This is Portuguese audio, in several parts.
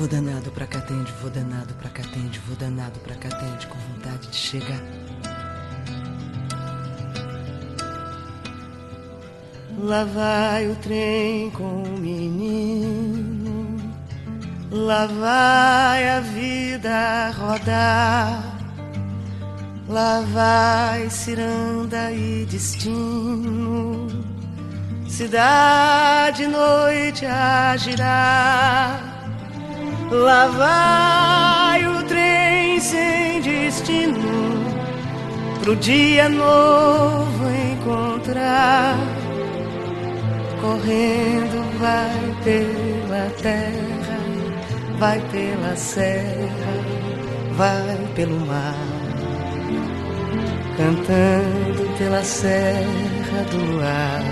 Vou danado pra Catende, vou danado pra Catende, vou danado pra Catende, com vontade de chegar. Lá vai o trem com o menino, lá vai a vida rodar, lá vai ciranda e destino, cidade noite a girar. Lá vai o trem sem destino, pro dia novo encontrar. Correndo vai pela terra, vai pela serra, vai pelo mar, cantando pela serra do luar,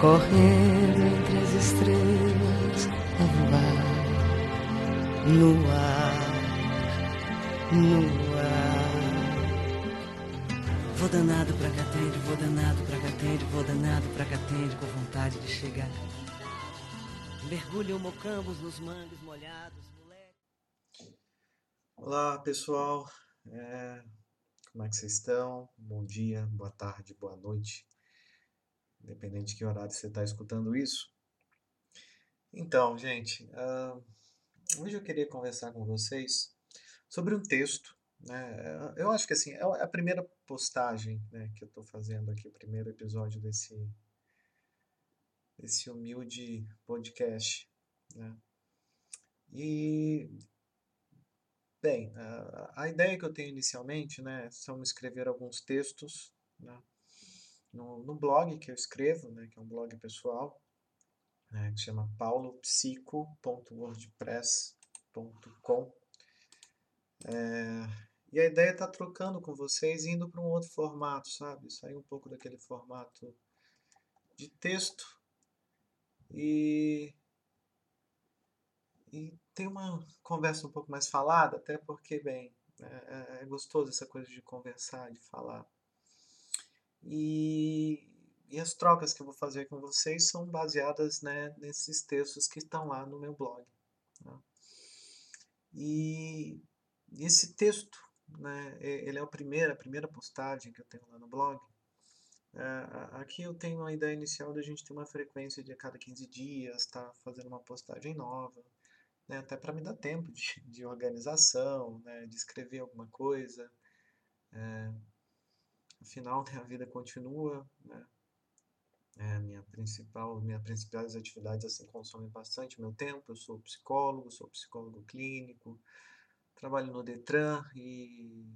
correndo entre as estrelas a voar no ar, no Vou danado pra Catende, vou danado pra Catende, vou danado pra Catende, com vontade de chegar. Mergulham mocambos nos mangos molhados, moleque. Olá, pessoal. É... Como é que vocês estão? Bom dia, boa tarde, boa noite. Independente de que horário você está escutando isso. Então, gente, uh... hoje eu queria conversar com vocês sobre um texto né? Eu acho que assim, é a primeira postagem né, que eu estou fazendo aqui, o primeiro episódio desse, desse humilde podcast. Né? E, bem, a, a, ideia que eu tenho inicialmente né, são escrever alguns textos né, no, no blog que eu escrevo, né, que é um blog pessoal, né, que chama paulopsico.wordpress.com. É, e a ideia é estar tá trocando com vocês, indo para um outro formato, sabe? Sair um pouco daquele formato de texto e, e ter uma conversa um pouco mais falada, até porque, bem, é, é gostoso essa coisa de conversar, de falar. E, e as trocas que eu vou fazer com vocês são baseadas né, nesses textos que estão lá no meu blog. Né? E esse texto né, ele é a primeira, a primeira postagem que eu tenho lá no blog. É, aqui eu tenho uma ideia inicial da gente ter uma frequência de a cada 15 dias, estar tá fazendo uma postagem nova, né, até para me dar tempo de, de organização, né, de escrever alguma coisa. É, afinal, né, a vida continua, né, é, minha principal, minhas principais atividades assim consomem bastante meu tempo. Eu sou psicólogo, sou psicólogo clínico, trabalho no Detran e,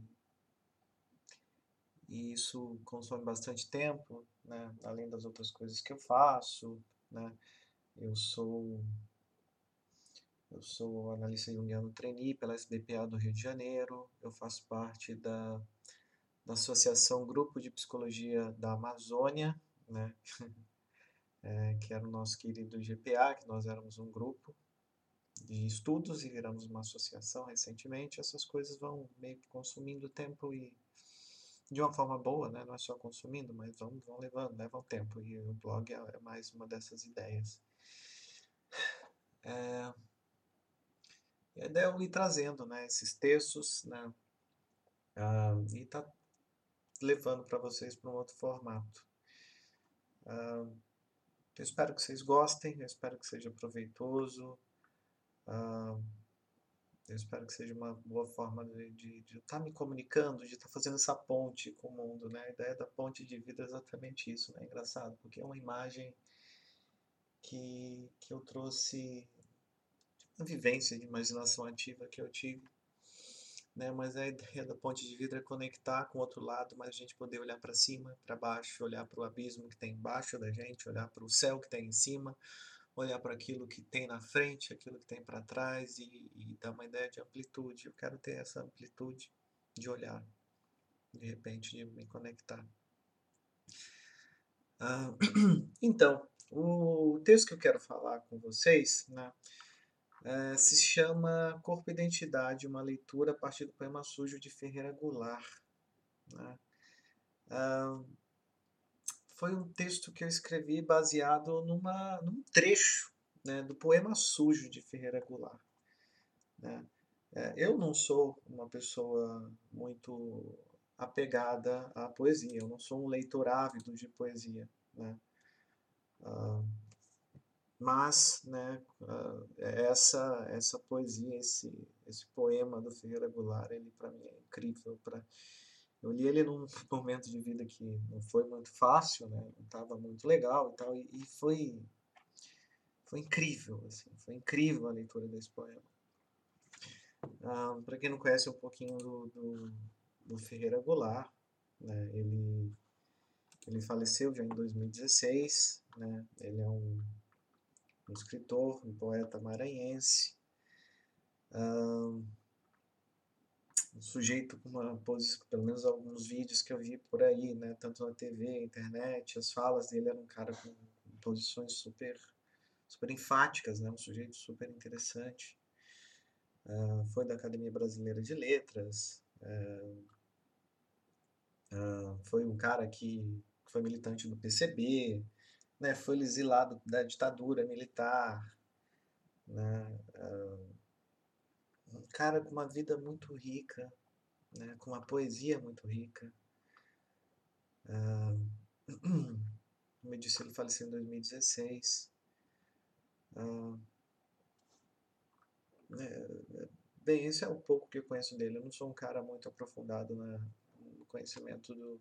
e isso consome bastante tempo, né? além das outras coisas que eu faço. Né? Eu sou eu sou analista junguiano trainee pela SBPA do Rio de Janeiro. Eu faço parte da, da Associação Grupo de Psicologia da Amazônia, né? é, que era o nosso querido GPA, que nós éramos um grupo de estudos e viramos uma associação recentemente, essas coisas vão meio que consumindo tempo e de uma forma boa, né? não é só consumindo, mas vão, vão levando, levam tempo e o blog é, é mais uma dessas ideias. É, a ideia é eu ir trazendo né, esses textos né, uh, e tá levando para vocês para um outro formato. Uh, eu espero que vocês gostem, eu espero que seja proveitoso. Ah, eu espero que seja uma boa forma de estar tá me comunicando, de estar tá fazendo essa ponte com o mundo, né? A ideia da ponte de vida é exatamente isso, né? Engraçado, porque é uma imagem que, que eu trouxe, uma vivência de imaginação ativa que eu tive, né? Mas a ideia da ponte de vida é conectar com o outro lado, mas a gente poder olhar para cima, para baixo, olhar para o abismo que tem embaixo da gente, olhar para o céu que tem em cima, olhar para aquilo que tem na frente, aquilo que tem para trás e, e dar uma ideia de amplitude. Eu quero ter essa amplitude de olhar, de repente, de me conectar. Ah, então, o texto que eu quero falar com vocês né, é, se chama Corpo e Identidade, uma leitura a partir do poema sujo de Ferreira Goulart. Né? Foi um texto que eu escrevi baseado numa, num trecho né, do poema sujo de Ferreira Goulart. Né? É, eu não sou uma pessoa muito apegada à poesia, eu não sou um leitor ávido de poesia. Né? Mas né, uh, essa, essa poesia, esse, esse poema do Ferreira Goulart, ele para mim é incrível. Pra... Eu li ele num momento de vida que não foi muito fácil, né? não estava muito legal e tal, e, e foi, foi incrível, assim, foi incrível a leitura desse poema. Ah, Para quem não conhece um pouquinho do, do, do Ferreira Goulart, né, ele, ele faleceu já em 2016, né, ele é um, um escritor, um poeta maranhense, um sujeito com uma posição, pelo menos alguns vídeos que eu vi por aí, né, tanto na TV, internet, as falas dele eram um cara com posições super, super enfáticas, né, um sujeito super interessante. Uh, foi da Academia Brasileira de Letras, uh, uh, foi um cara que foi militante do PCB, né, foi exilado da ditadura militar, né, um cara com uma vida muito rica, né, com uma poesia muito rica. como eu disse, ele faleceu em 2016. É, bem, esse é o pouco que eu conheço dele. Eu não sou um cara muito aprofundado no conhecimento do,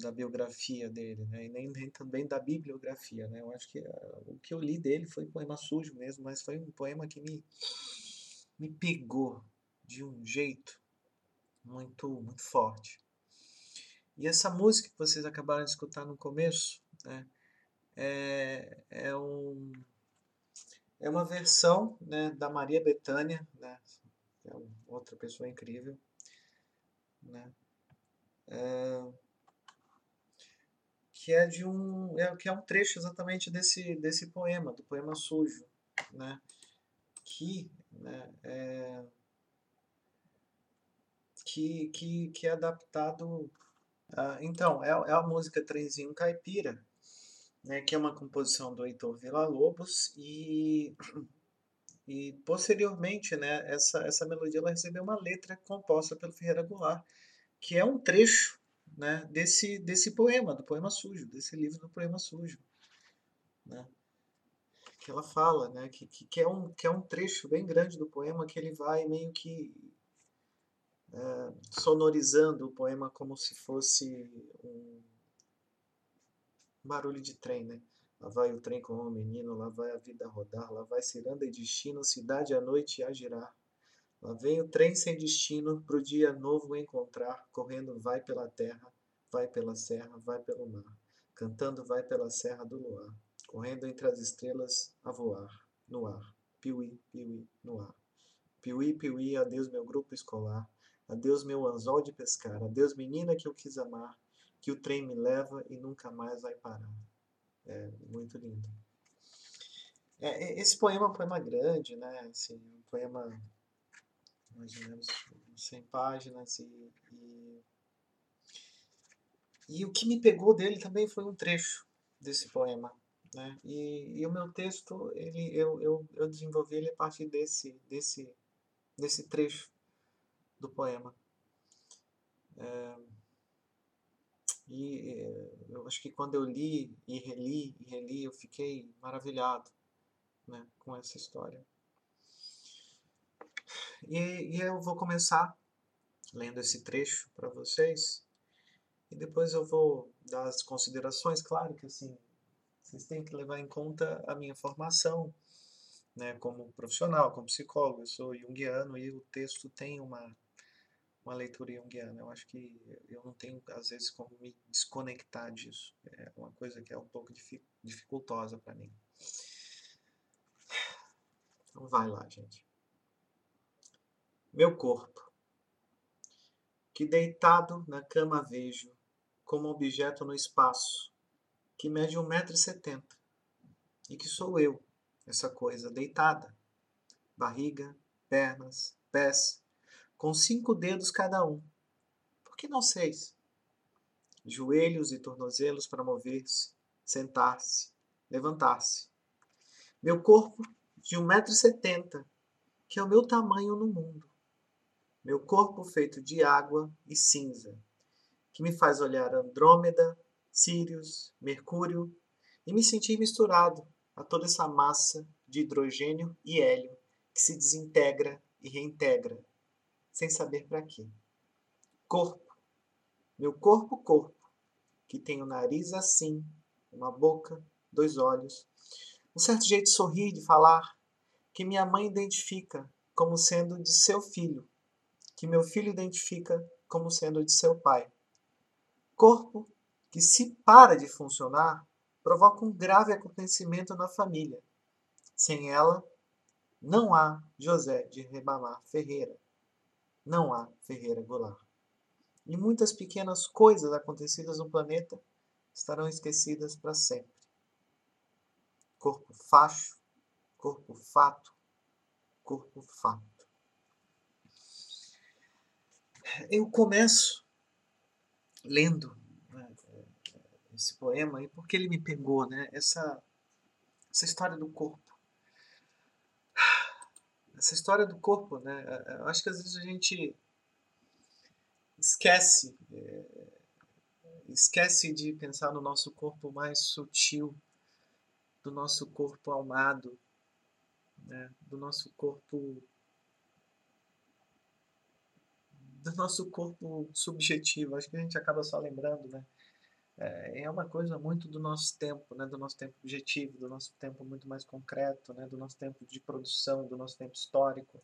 da biografia dele, né? e nem, nem, também da bibliografia. Né? Eu acho que uh, o que eu li dele foi poema sujo mesmo, mas foi um poema que me, me pegou de um jeito muito, muito forte. E essa música que vocês acabaram de escutar no começo né, é, é um é uma versão né, da Maria Bethânia, né, que é outra pessoa incrível, né, é, que é de um é, que é um trecho exatamente desse desse poema, do poema sujo, né, que né, é, que, que, que é adaptado. A, então, é, é a música Trenzinho Caipira, né, que é uma composição do Heitor Villa-Lobos e, e posteriormente, né, essa, essa melodia ela recebeu uma letra composta pelo Ferreira Goulart, que é um trecho né, desse, desse poema, do poema sujo, desse livro do poema sujo. Né, que ela fala, né, que, que, é um, que é um trecho bem grande do poema que ele vai meio que é, sonorizando o poema como se fosse um barulho de trem, né? Lá vai o trem com o menino, lá vai a vida rodar, lá vai ciranda e destino, cidade à noite a girar. Lá vem o trem sem destino, pro dia novo encontrar, correndo vai pela terra, vai pela serra, vai pelo mar, cantando vai pela serra do luar, correndo entre as estrelas a voar, no ar, piuí, piuí, no ar. Piuí, piuí, adeus meu grupo escolar, adeus meu anzol de pescar, adeus menina que eu quis amar, que o trem me leva e nunca mais vai parar. É muito lindo. É, esse poema é um poema grande, né? Assim, um poema mais ou menos 100 páginas e, e, e o que me pegou dele também foi um trecho desse poema, né? E, e o meu texto ele eu, eu, eu desenvolvi ele a partir desse desse desse trecho do poema. É, e eh, eu acho que quando eu li e reli e reli, eu fiquei maravilhado né, com essa história. E, e eu vou começar lendo esse trecho para vocês. E depois eu vou dar as considerações. Claro que assim, vocês têm que levar em conta a minha formação né, como profissional, como psicólogo. Eu sou junguiano e o texto tem uma uma leitura junguiana. Eu acho que eu não tenho, às vezes, como me desconectar disso. É uma coisa que é um pouco dificultosa para mim. Então vai lá, gente. Meu corpo, que deitado na cama vejo, como objeto no espaço, que mede 1,70m, e que sou eu, essa coisa deitada, barriga, pernas, pés, com cinco dedos cada um. Por que não seis? Joelhos e tornozelos para mover-se, sentar-se, levantar-se. Meu corpo de 1,70m, que é o meu tamanho no mundo. Meu corpo feito de água e cinza, que me faz olhar Andrômeda, Sirius, Mercúrio e me sentir misturado a toda essa massa de hidrogênio e hélio que se desintegra e reintegra, sem saber para quê. Corpo, meu corpo, corpo, que tem o nariz assim, uma boca, dois olhos, um certo jeito de sorrir, de falar, que minha mãe identifica como sendo de seu filho, que meu filho identifica como sendo de seu pai. Corpo que, se para de funcionar, provoca um grave acontecimento na família. Sem ela, não há José de Rebamar Ferreira. Não há Ferreira Goulart. E muitas pequenas coisas acontecidas no planeta estarão esquecidas para sempre. Corpo facho, corpo fato, corpo fato. Eu começo lendo né, esse poema e porque ele me pegou, né? Essa, essa história do corpo. Essa história do corpo, né? Eu acho que às vezes a gente esquece, é, esquece de pensar no nosso corpo mais sutil, do nosso corpo almado, né? do nosso corpo do nosso corpo subjetivo. Acho que a gente acaba só lembrando, né? É, é uma coisa muito do nosso tempo, né? Do nosso tempo objetivo, do nosso tempo muito mais concreto, né? Do nosso tempo de produção, do nosso tempo histórico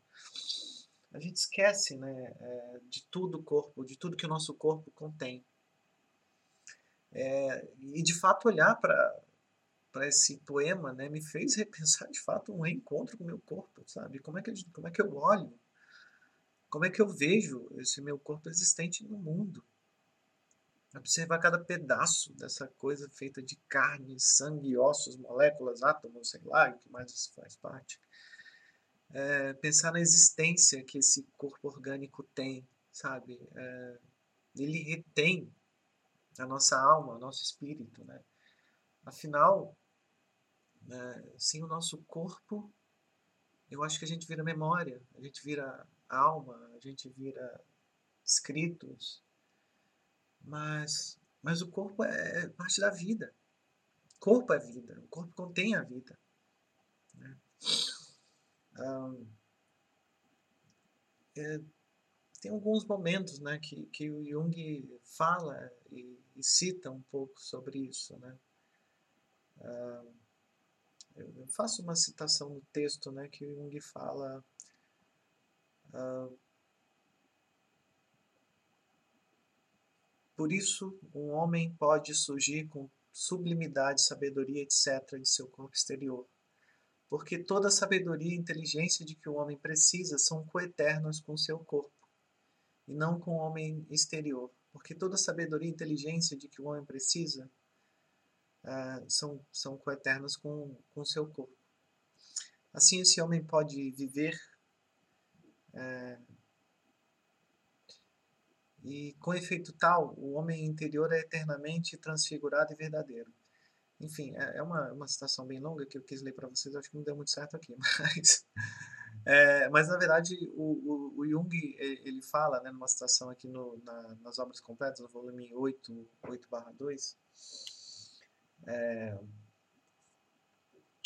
a gente esquece né, é, de tudo o corpo, de tudo que o nosso corpo contém. É, e de fato olhar para esse poema né, me fez repensar de fato um reencontro com o meu corpo, sabe? Como é, que, como é que eu olho? Como é que eu vejo esse meu corpo existente no mundo? Observar cada pedaço dessa coisa feita de carne, sangue, ossos, moléculas, átomos, sei lá, o que mais isso faz parte é, pensar na existência que esse corpo orgânico tem, sabe? É, ele retém a nossa alma, o nosso espírito, né? Afinal, né, sem o nosso corpo, eu acho que a gente vira memória, a gente vira alma, a gente vira escritos, mas, mas o corpo é parte da vida. O corpo é vida, o corpo contém a vida. Né? é, tem alguns momentos né, que, que o Jung fala e, e cita um pouco sobre isso. Né? eu faço uma citação no texto né, que o Jung fala. Por isso, um homem pode surgir com sublimidade, sabedoria, etc., de seu corpo exterior porque toda a sabedoria e inteligência de que o homem precisa são coeternas com seu corpo, e não com o homem exterior, porque toda a sabedoria e inteligência de que o homem precisa uh, são, são coeternas com o seu corpo. Assim, esse homem pode viver uh, e, com efeito tal, o homem interior é eternamente transfigurado e verdadeiro. Enfim, é, é uma, uma citação bem longa que eu quis ler para vocês, acho que não deu muito certo aqui, mas, é, mas na verdade o, o, o, Jung ele fala, né, numa citação aqui no, na, nas obras completas, no volume 8, 8 2, é,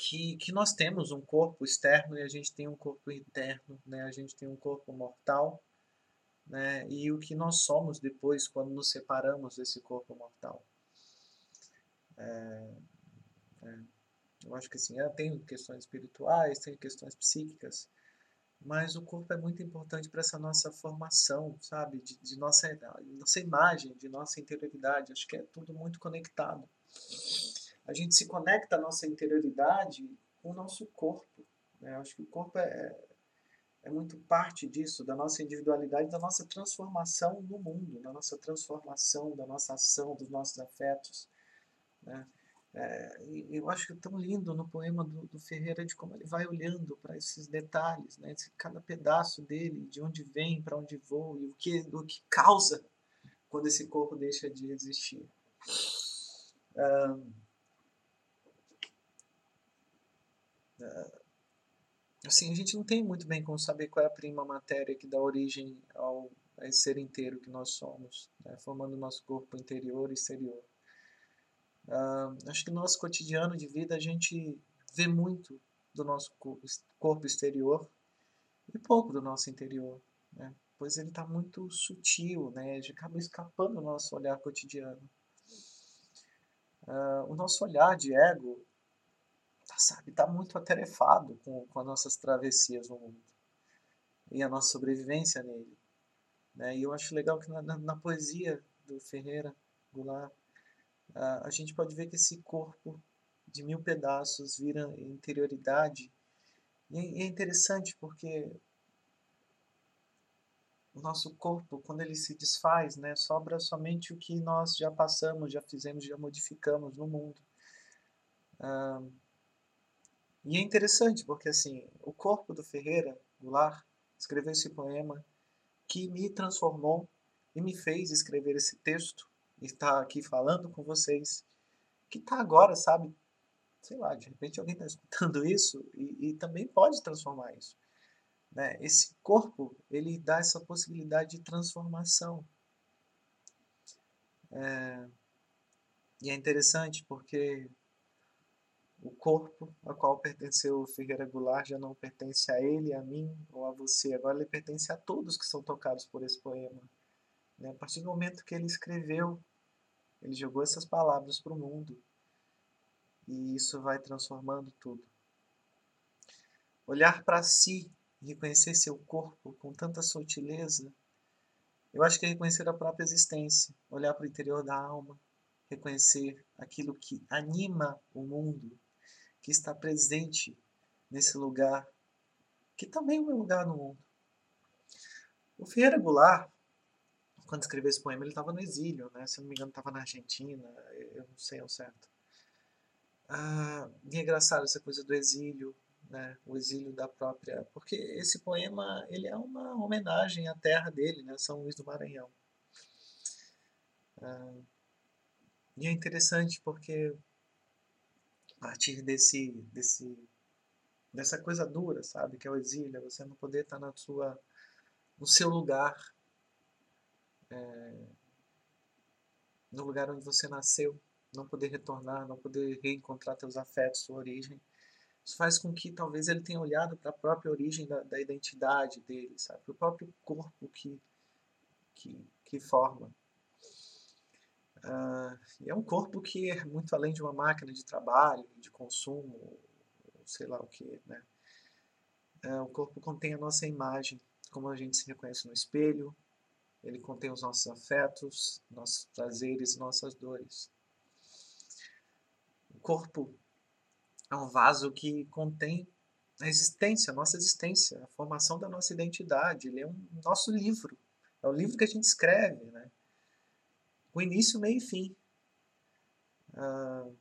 que, que nós temos um corpo externo e a gente tem um corpo interno, né, a gente tem um corpo mortal, né, e o que nós somos depois quando nos separamos desse corpo mortal. É, é, eu acho que assim, é, tem questões espirituais, tem questões psíquicas, mas o corpo é muito importante para essa nossa formação, sabe? De, de, nossa, nossa imagem, de nossa interioridade. Acho que é tudo muito conectado. A gente se conecta à nossa interioridade com o nosso corpo. Né? Acho que o corpo é, é muito parte disso, da nossa individualidade, da nossa transformação no mundo, da nossa transformação, da nossa ação, dos nossos afetos. Né? É, eu acho tão lindo no poema do, do, Ferreira de como ele vai olhando para esses detalhes, né? Esse, cada pedaço dele, de onde vem, para onde voa, e o que, o que causa quando esse corpo deixa de existir. Um, uh, assim, a gente não tem muito bem como saber qual é a prima matéria que dá origem ao a ser inteiro que nós somos, né, formando nosso corpo interior e exterior. Uh, acho que no nosso cotidiano de vida a gente vê muito do nosso corpo exterior e pouco do nosso interior, né? pois ele está muito sutil, né? acaba escapando do nosso olhar cotidiano. Uh, o nosso olhar de ego sabe, está muito atarefado com, com as nossas travessias no mundo e a nossa sobrevivência nele. Né? E eu acho legal que na, na, na poesia do Ferreira Goulart, uh, a gente pode ver que esse corpo de mil pedaços vira interioridade. E é, é interessante porque o nosso corpo, quando ele se desfaz, né, sobra somente o que nós já passamos, já fizemos, já modificamos no mundo. Ah, e é interessante porque assim, o corpo do Ferreira Goulart escreveu esse poema que me transformou e me fez escrever esse texto e estar aqui falando com vocês, que está agora, sabe? Sei lá, de repente alguém está escutando isso e, e também pode transformar isso. Né? Esse corpo, ele dá essa possibilidade de transformação. É, e é interessante porque o corpo a qual pertenceu Ferreira Goulart já não pertence a ele, a mim ou a você. Agora ele pertence a todos que são tocados por esse poema. Né? A partir do momento que ele escreveu, ele jogou essas palavras para o mundo. E isso vai transformando tudo. Olhar para si reconhecer seu corpo com tanta sutileza, eu acho que é reconhecer a própria existência, olhar para o interior da alma, reconhecer aquilo que anima o mundo, que está presente nesse lugar, que também é meu lugar no mundo. O Ferreira Goulart, quando escreveu esse poema, ele estava no exílio, né? se não me engano, estava na Argentina, eu não sei ao certo. Ah, e é engraçado essa coisa do exílio, né, o exílio da própria, porque esse poema ele é uma homenagem à terra dele, né, São Luís do Maranhão. Ah, e é interessante porque a partir desse, desse, dessa coisa dura, sabe, que é o exílio, é você não poder estar na sua, no seu lugar, é, no lugar onde você nasceu, não poder retornar, não poder reencontrar teus afetos, sua origem, isso faz com que talvez ele tenha olhado para a própria origem da, da identidade dele, sabe? Para o próprio corpo que, que, que forma. É um corpo que é muito além de uma máquina de trabalho, de consumo, sei lá o que, né? Uh, o corpo contém a nossa imagem, como a gente se reconhece no espelho, ele contém os nossos afetos, nossos prazeres, nossas dores. O corpo é um vaso que contém a existência, a nossa existência, a formação da nossa identidade. Ele é um nosso livro. É o livro que a gente escreve, né? Com início, meio e fim. Uh,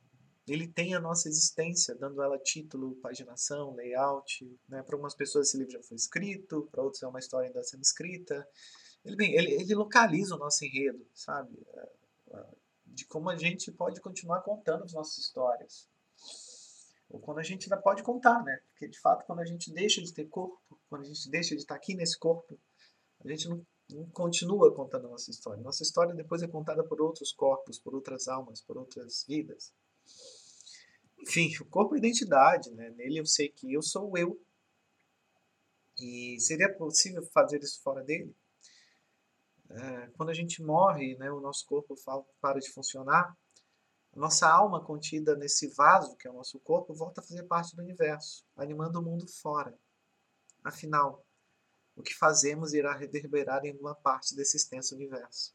ele tem a nossa existência, dando ela título, paginação, layout. Né? Para algumas pessoas esse livro já foi escrito, para outros é uma história ainda sendo escrita. Ele, bem, ele, ele localiza o nosso enredo, sabe? Uh, de como a gente pode continuar contando as nossas histórias ou quando a gente ainda pode contar, né? Porque de fato, quando a gente deixa de ter corpo, quando a gente deixa de estar aqui nesse corpo, a gente não continua contando a nossa história. Nossa história depois é contada por outros corpos, por outras almas, por outras vidas. Enfim, o corpo é identidade, né? Nele eu sei que eu sou eu. E seria possível fazer isso fora dele? É, quando a gente morre, né, o nosso corpo para de funcionar, nossa alma contida nesse vaso, que é o nosso corpo, volta a fazer parte do universo, animando o mundo fora. Afinal, o que fazemos irá reverberar em uma parte desse extenso universo.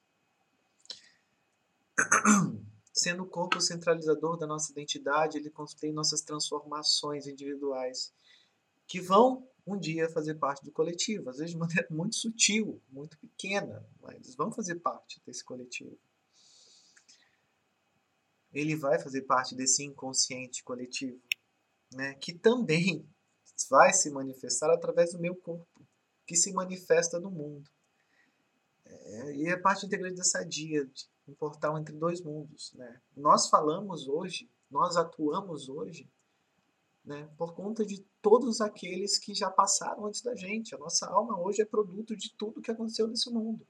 Sendo o corpo centralizador da nossa identidade, ele contém nossas transformações individuais, que vão um dia fazer parte do coletivo, às vezes de maneira muito sutil, muito pequena, mas vão fazer parte desse coletivo ele vai fazer parte desse inconsciente coletivo, né? que também vai se manifestar através do meu corpo, que se manifesta no mundo. É, e é parte integrante dessa dia, um portal entre dois mundos. Né? Nós falamos hoje, nós atuamos hoje né, por conta de todos aqueles que já passaram antes da gente. A nossa alma hoje é produto de tudo que aconteceu nesse mundo.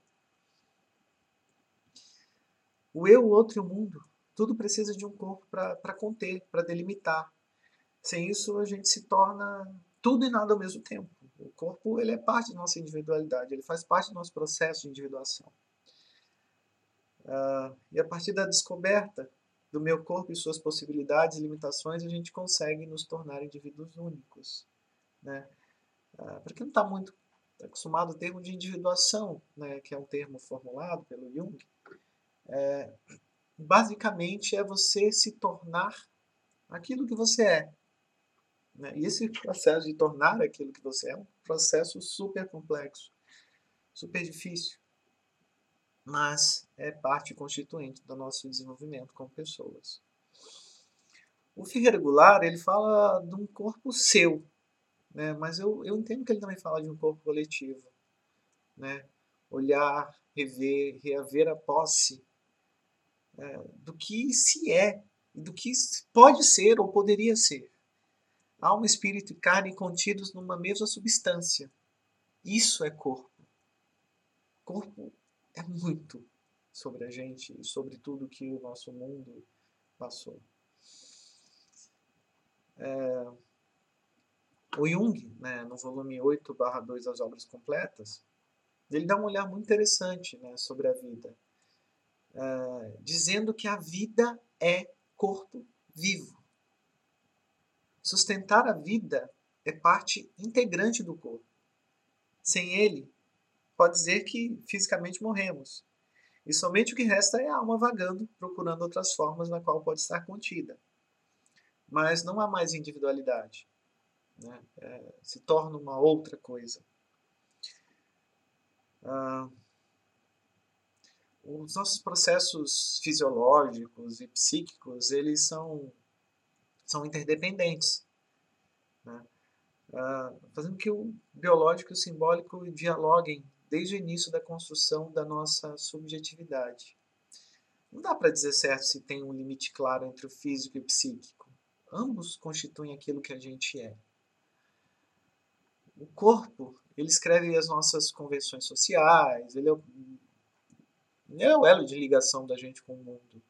O eu, o outro e o mundo, tudo precisa de um corpo para conter, para delimitar. Sem isso, a gente se torna tudo e nada ao mesmo tempo. O corpo ele é parte da nossa individualidade, ele faz parte do nosso processo de individuação. Uh, e a partir da descoberta do meu corpo e suas possibilidades e limitações, a gente consegue nos tornar indivíduos únicos. Né? Uh, Para quem não está muito acostumado ao termo de individuação, né, que é um termo formulado pelo Jung, é, basicamente é você se tornar aquilo que você é. Né? E esse processo de tornar aquilo que você é um processo super complexo, super difícil, mas é parte constituinte do nosso desenvolvimento como pessoas. O fio regular ele fala de um corpo seu, né? mas eu, eu entendo que ele também fala de um corpo coletivo. Né? Olhar, rever, reaver a posse é, do que se é do que pode ser ou poderia ser. Alma, espírito e carne contidos numa mesma substância. Isso é corpo. Corpo é muito sobre a gente e sobre tudo que o nosso mundo passou. É, o Jung, né, no volume 8, barra 2 das obras completas, ele dá um olhar muito interessante né, sobre a vida, é, dizendo que a vida é corpo vivo. Sustentar a vida é parte integrante do corpo. Sem ele, pode dizer que fisicamente morremos. E somente o que resta é a alma vagando, procurando outras formas na qual pode estar contida. Mas não há mais individualidade. Né? É, se torna uma outra coisa. Ah, os nossos processos fisiológicos e psíquicos eles são são interdependentes, né? uh, fazendo que o biológico e o simbólico dialoguem desde o início da construção da nossa subjetividade. Não dá para dizer certo se tem um limite claro entre o físico e o psíquico. Ambos constituem aquilo que a gente é. O corpo, ele escreve as nossas convenções sociais, ele é o, ele é o elo de ligação da gente com o mundo.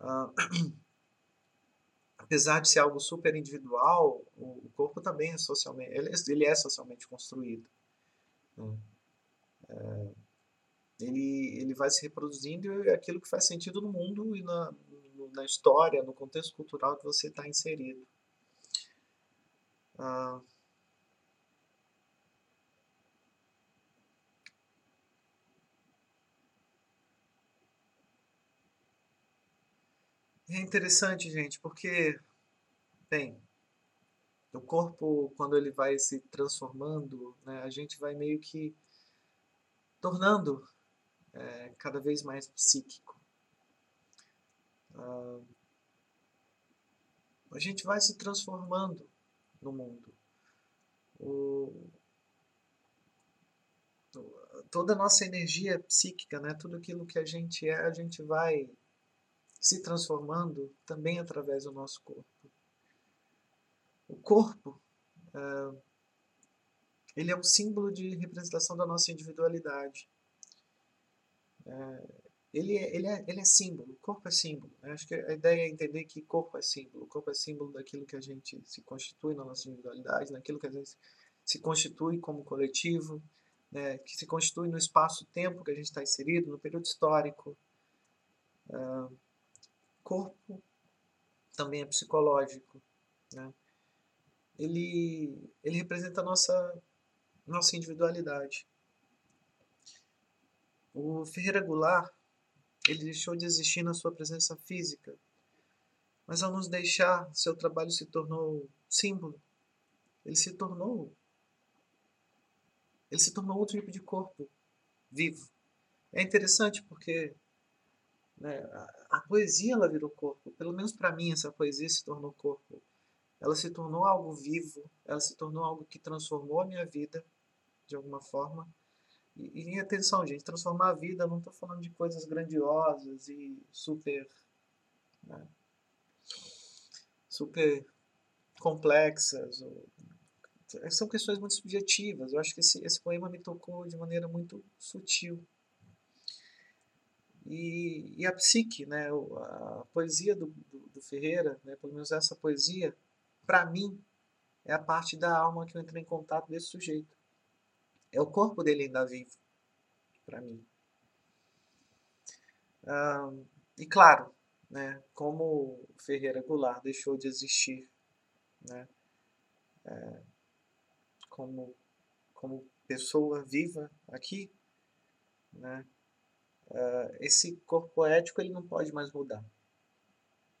Uh, apesar de ser algo super individual, o, corpo também é socialmente, ele, ele é socialmente construído. Né? É, ele, ele vai se reproduzindo e é aquilo que faz sentido no mundo e na, na história, no contexto cultural que você está inserido. Ah, É interessante, gente, porque, bem, o corpo, quando ele vai se transformando, né, a gente vai meio que tornando é, cada vez mais psíquico. Uh, a gente vai se transformando no mundo. O, toda a nossa energia psíquica, né, tudo aquilo que a gente é, a gente vai se transformando também através do nosso corpo. O corpo, é, ele é um símbolo de representação da nossa individualidade. É, ele, é, ele, é, ele é símbolo, o corpo é símbolo. Eu acho que a ideia é entender que corpo é símbolo. O corpo é símbolo daquilo que a gente se constitui na nossa individualidade, naquilo que a gente se constitui como coletivo, né, que se constitui no espaço-tempo que a gente está inserido, no período histórico. Uh, corpo também é psicológico. Né? Ele, ele representa a nossa, nossa individualidade. O Ferreira Goulart ele deixou de existir na sua presença física, mas ao nos deixar, seu trabalho se tornou símbolo. Ele se tornou ele se tornou outro tipo de corpo vivo. É interessante porque né, a poesia ela virou corpo. Pelo menos para mim essa poesia se tornou corpo. Ela se tornou algo vivo, ela se tornou algo que transformou a minha vida de alguma forma. E, e atenção, gente, transformar a vida, não estou falando de coisas grandiosas e super. Né, super complexas. Ou, são questões muito subjetivas. Eu acho que esse, esse poema me tocou de maneira muito sutil. E, e a psique, né, a poesia do, do, do Ferreira, né, pelo menos essa poesia, para mim, é a parte da alma que eu entrei em contato desse sujeito. É o corpo dele ainda vivo, para mim. Ah, e claro, né, como Ferreira Goulart deixou de existir, né, é, como, como pessoa viva aqui, né, uh, esse corpo poético ele não pode mais mudar.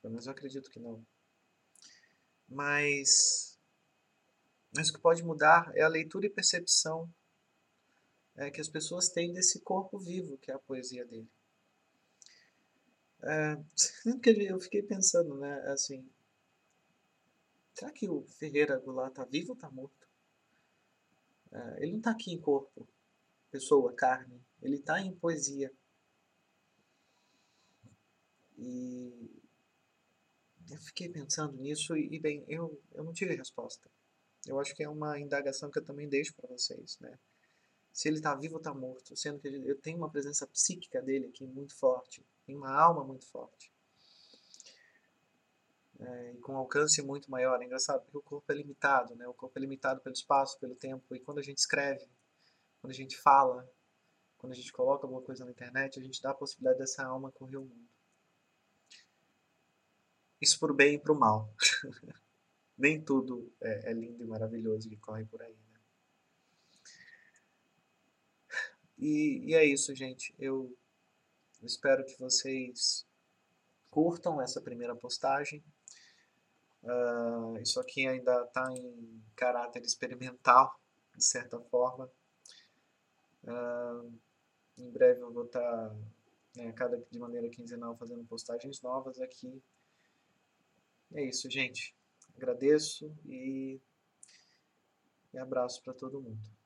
Pelo menos eu acredito que não. Mas, mas o que pode mudar é a leitura e percepção é, que as pessoas têm desse corpo vivo que é a poesia dele. É, eu fiquei pensando, né, assim, será que o Ferreira Goulart está vivo ou está morto? É, ele não está aqui em corpo, pessoa, carne, ele está em poesia. E eu fiquei pensando nisso e, bem, eu, eu não tive resposta. Eu acho que é uma indagação que eu também deixo para vocês, né? Se ele está vivo ou está morto, sendo que eu tenho uma presença psíquica dele aqui muito forte, tem uma alma muito forte. É, e com um alcance muito maior. É engraçado porque o corpo é limitado, né? O corpo é limitado pelo espaço, pelo tempo. E quando a gente escreve, quando a gente fala, quando a gente coloca alguma coisa na internet, a gente dá a possibilidade dessa alma correr o mundo. Isso pro bem e pro mal. Nem tudo é, é, lindo e maravilhoso que corre por aí. Né? E, e é isso, gente. Eu espero que vocês curtam essa primeira postagem. Uh, isso aqui ainda está em caráter experimental, de certa forma. Uh, em breve eu vou estar, tá, né, cada, de maneira quinzenal, fazendo postagens novas aqui é isso, gente. Agradeço e, e abraço para todo mundo.